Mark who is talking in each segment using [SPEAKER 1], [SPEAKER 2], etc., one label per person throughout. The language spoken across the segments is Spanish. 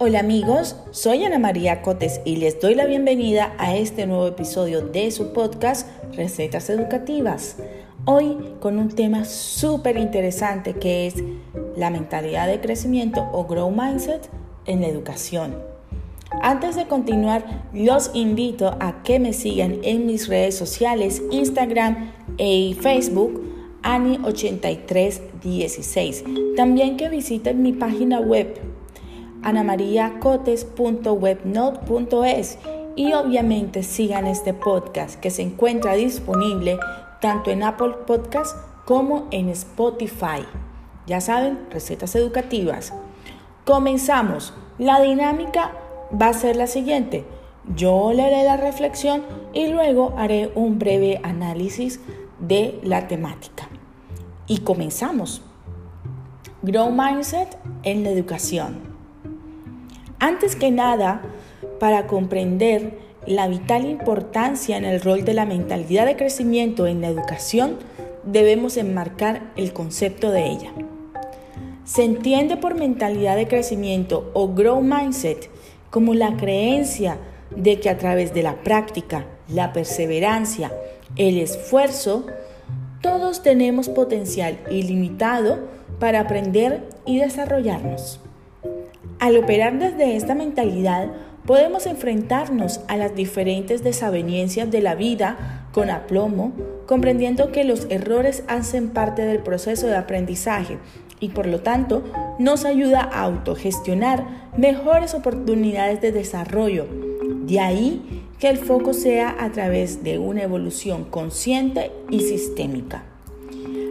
[SPEAKER 1] Hola amigos, soy Ana María Cotes y les doy la bienvenida a este nuevo episodio de su podcast Recetas Educativas. Hoy con un tema súper interesante que es la mentalidad de crecimiento o Grow Mindset en la educación. Antes de continuar, los invito a que me sigan en mis redes sociales, Instagram y Facebook, Ani8316. También que visiten mi página web anamariacotes.webnote.es y obviamente sigan este podcast que se encuentra disponible tanto en Apple Podcast como en Spotify. Ya saben, recetas educativas. Comenzamos. La dinámica va a ser la siguiente. Yo leeré la reflexión y luego haré un breve análisis de la temática. Y comenzamos. Grow Mindset en la educación. Antes que nada, para comprender la vital importancia en el rol de la mentalidad de crecimiento en la educación, debemos enmarcar el concepto de ella. Se entiende por mentalidad de crecimiento o grow mindset como la creencia de que a través de la práctica, la perseverancia, el esfuerzo, todos tenemos potencial ilimitado para aprender y desarrollarnos. Al operar desde esta mentalidad, podemos enfrentarnos a las diferentes desavenencias de la vida con aplomo, comprendiendo que los errores hacen parte del proceso de aprendizaje y por lo tanto nos ayuda a autogestionar mejores oportunidades de desarrollo. De ahí que el foco sea a través de una evolución consciente y sistémica.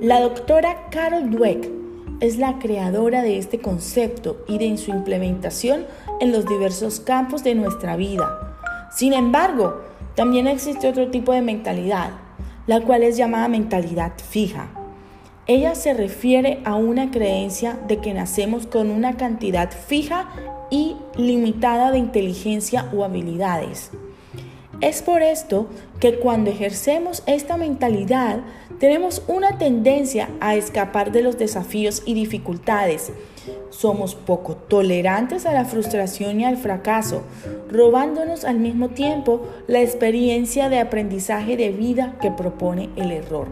[SPEAKER 1] La doctora Carol Dweck es la creadora de este concepto y de su implementación en los diversos campos de nuestra vida. Sin embargo, también existe otro tipo de mentalidad, la cual es llamada mentalidad fija. Ella se refiere a una creencia de que nacemos con una cantidad fija y limitada de inteligencia o habilidades. Es por esto que cuando ejercemos esta mentalidad tenemos una tendencia a escapar de los desafíos y dificultades. Somos poco tolerantes a la frustración y al fracaso, robándonos al mismo tiempo la experiencia de aprendizaje de vida que propone el error.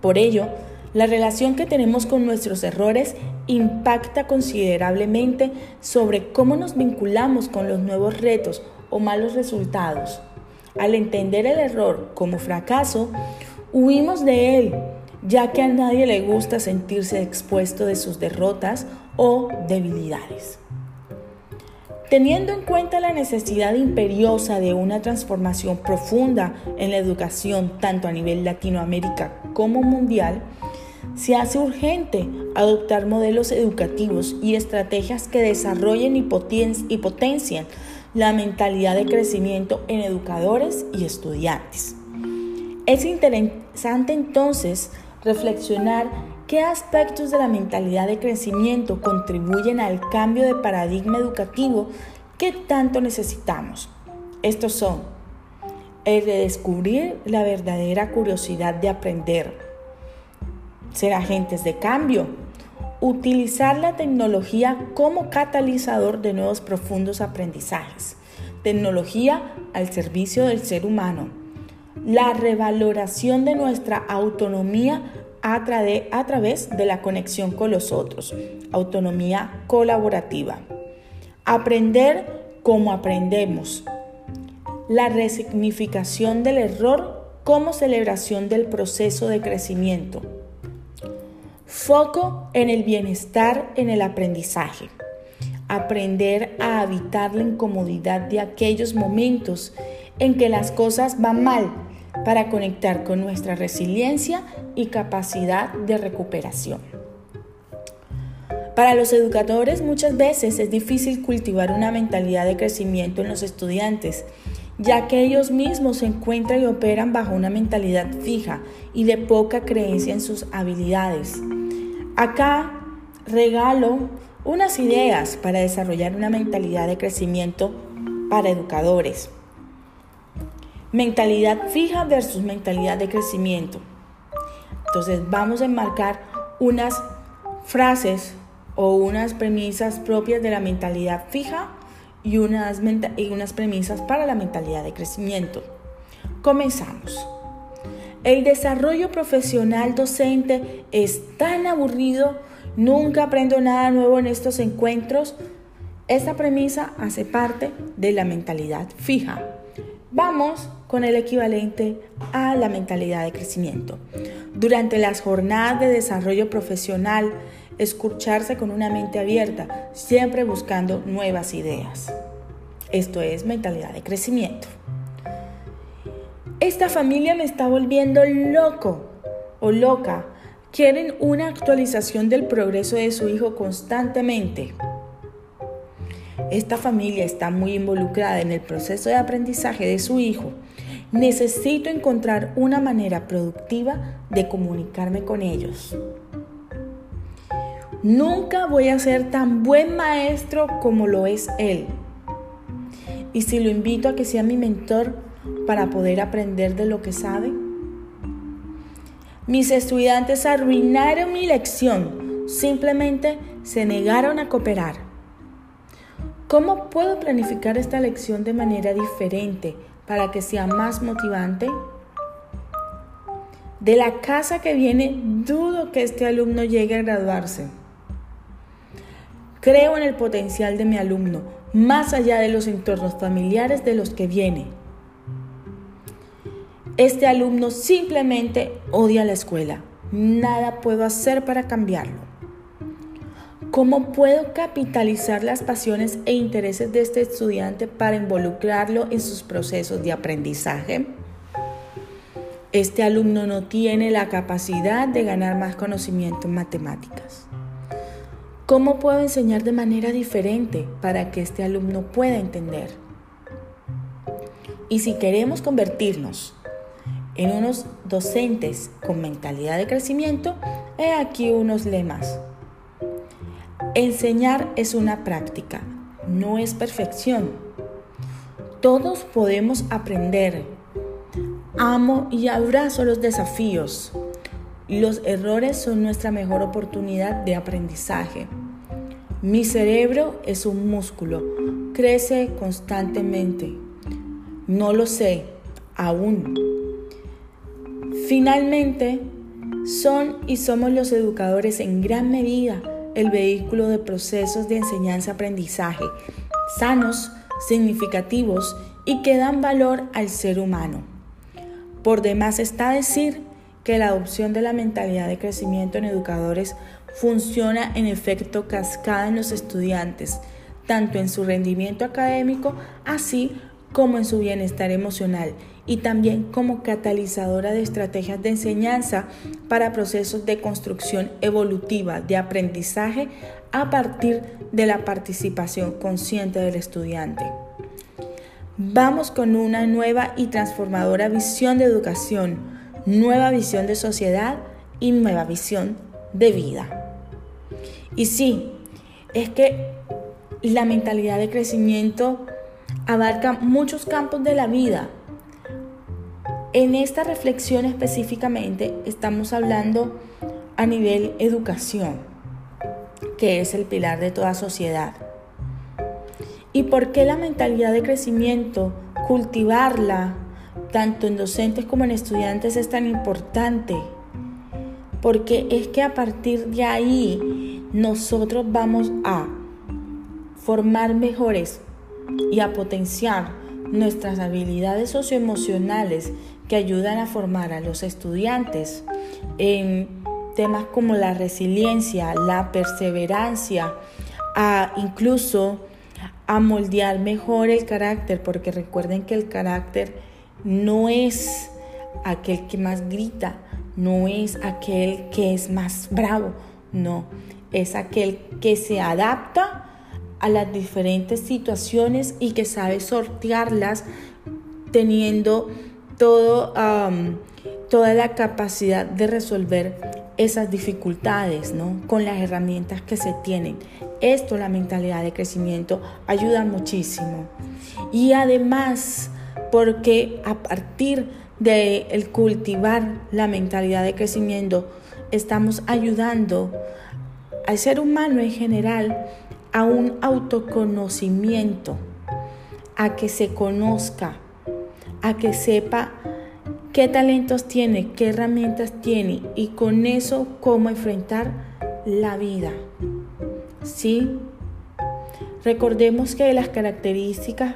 [SPEAKER 1] Por ello, la relación que tenemos con nuestros errores impacta considerablemente sobre cómo nos vinculamos con los nuevos retos o malos resultados. Al entender el error como fracaso, huimos de él, ya que a nadie le gusta sentirse expuesto de sus derrotas o debilidades. Teniendo en cuenta la necesidad imperiosa de una transformación profunda en la educación tanto a nivel Latinoamérica como mundial, se hace urgente adoptar modelos educativos y estrategias que desarrollen y, potencien la mentalidad de crecimiento en educadores y estudiantes. Es interesante entonces reflexionar qué aspectos de la mentalidad de crecimiento contribuyen al cambio de paradigma educativo que tanto necesitamos. Estos son el de descubrir la verdadera curiosidad de aprender, ser agentes de cambio, utilizar la tecnología como catalizador de nuevos profundos aprendizajes, tecnología al servicio del ser humano, la revaloración de nuestra autonomía a, través de la conexión con los otros, autonomía colaborativa, aprender como aprendemos, la resignificación del error como celebración del proceso de crecimiento, Foco en el bienestar en el aprendizaje. Aprender a habitar la incomodidad de aquellos momentos en que las cosas van mal para conectar con nuestra resiliencia y capacidad de recuperación. Para los educadores muchas veces es difícil cultivar una mentalidad de crecimiento en los estudiantes, ya que ellos mismos se encuentran y operan bajo una mentalidad fija y de poca creencia en sus habilidades. Acá regalo unas ideas para desarrollar una mentalidad de crecimiento para educadores. Mentalidad fija versus mentalidad de crecimiento. Entonces vamos a enmarcar unas frases o unas premisas propias de la mentalidad fija y unas, y unas premisas para la mentalidad de crecimiento. Comenzamos. El desarrollo profesional docente es tan aburrido, nunca aprendo nada nuevo en estos encuentros. Esta premisa hace parte de la mentalidad fija. Vamos con el equivalente a la mentalidad de crecimiento. Durante las jornadas de desarrollo profesional, escucharse con una mente abierta, siempre buscando nuevas ideas. Esto es mentalidad de crecimiento. Esta familia me está volviendo loco o loca. Quieren una actualización del progreso de su hijo constantemente. Esta familia está muy involucrada en el proceso de aprendizaje de su hijo. Necesito encontrar una manera productiva de comunicarme con ellos. Nunca voy a ser tan buen maestro como lo es él. Y si lo invito a que sea mi mentor para poder aprender de lo que sabe. Mis estudiantes arruinaron mi lección, simplemente se negaron a cooperar. ¿Cómo puedo planificar esta lección de manera diferente para que sea más motivante? De la casa que viene, dudo que este alumno llegue a graduarse. Creo en el potencial de mi alumno, más allá de los entornos familiares de los que viene. Este alumno simplemente odia la escuela. Nada puedo hacer para cambiarlo. ¿Cómo puedo capitalizar las pasiones e intereses de este estudiante para involucrarlo en sus procesos de aprendizaje? Este alumno no tiene la capacidad de ganar más conocimiento en matemáticas. ¿Cómo puedo enseñar de manera diferente para que este alumno pueda entender? Y si queremos convertirnos en unos docentes con mentalidad de crecimiento, he aquí unos lemas. Enseñar es una práctica, no es perfección. Todos podemos aprender. Amo y abrazo los desafíos. Los errores son nuestra mejor oportunidad de aprendizaje. Mi cerebro es un músculo, crece constantemente. No lo sé, aún. Finalmente, son y somos los educadores en gran medida el vehículo de procesos de enseñanza-aprendizaje sanos, significativos y que dan valor al ser humano. Por demás está decir que la adopción de la mentalidad de crecimiento en educadores funciona en efecto cascada en los estudiantes, tanto en su rendimiento académico, así como en su bienestar emocional y también como catalizadora de estrategias de enseñanza para procesos de construcción evolutiva de aprendizaje a partir de la participación consciente del estudiante. Vamos con una nueva y transformadora visión de educación nueva visión de sociedad y nueva visión de vida. Y sí, es que la mentalidad de crecimiento abarca muchos campos de la vida. En esta reflexión específicamente estamos hablando a nivel educación, que es el pilar de toda sociedad. ¿Y por qué la mentalidad de crecimiento, cultivarla, tanto en docentes como en estudiantes es tan importante, porque es que a partir de ahí nosotros vamos a formar mejores y a potenciar nuestras habilidades socioemocionales que ayudan a formar a los estudiantes en temas como la resiliencia, la perseverancia, a incluso a moldear mejor el carácter, porque recuerden que el carácter no es aquel que más grita, no es aquel que es más bravo, no, es aquel que se adapta a las diferentes situaciones y que sabe sortearlas teniendo todo, toda la capacidad de resolver esas dificultades, ¿no? Con las herramientas que se tienen. Esto, la mentalidad de crecimiento, ayuda muchísimo. Y además, porque a partir de el cultivar la mentalidad de crecimiento, estamos ayudando al ser humano en general a un autoconocimiento, a que se conozca, a que sepa qué talentos tiene, qué herramientas tiene y con eso cómo enfrentar la vida. ¿Sí? Recordemos que las características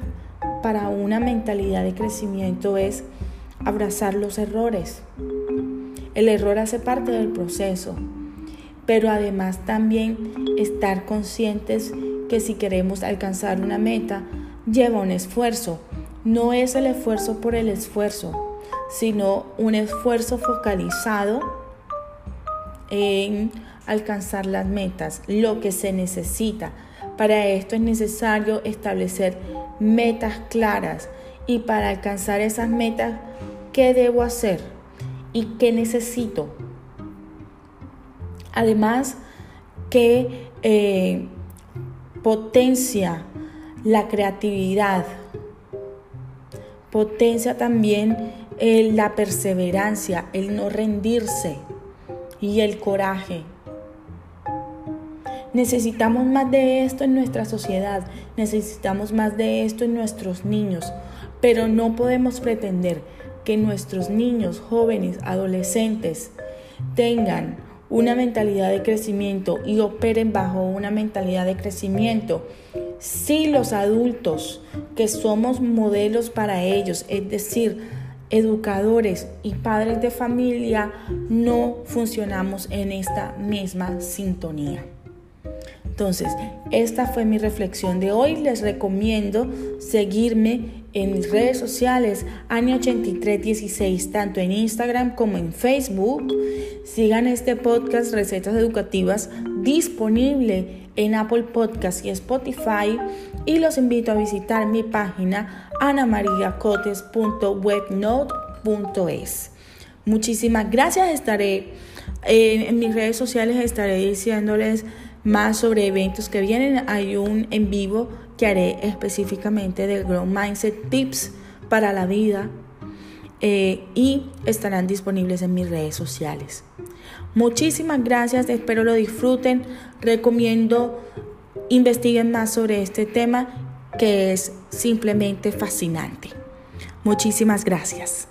[SPEAKER 1] para una mentalidad de crecimiento es abrazar los errores. El error hace parte del proceso, pero además también estar conscientes que si queremos alcanzar una meta, lleva un esfuerzo. No es el esfuerzo por el esfuerzo, sino un esfuerzo focalizado en alcanzar las metas, lo que se necesita. Para esto es necesario establecer metas claras y para alcanzar esas metas, ¿qué debo hacer? ¿Y qué necesito? Además, que eh, potencia la creatividad, potencia también eh, la perseverancia, el no rendirse y el coraje. Necesitamos más de esto en nuestra sociedad, necesitamos más de esto en nuestros niños, pero no podemos pretender que nuestros niños, jóvenes, adolescentes tengan una mentalidad de crecimiento y operen bajo una mentalidad de crecimiento si los adultos que somos modelos para ellos, es decir, educadores y padres de familia, no funcionamos en esta misma sintonía. Entonces, esta fue mi reflexión de hoy. Les recomiendo seguirme en mis redes sociales, Ani8316, tanto en Instagram como en Facebook. Sigan este podcast Recetas Educativas disponible en Apple Podcast y Spotify. Y los invito a visitar mi página anamariacotes.webnote.es. Muchísimas gracias. Estaré en mis redes sociales, estaré diciéndoles más sobre eventos que vienen. Hay un en vivo que haré específicamente del Grow Mindset Tips para la vida eh, y estarán disponibles en mis redes sociales. Muchísimas gracias, espero lo disfruten. Recomiendo investiguen más sobre este tema que es simplemente fascinante. Muchísimas gracias.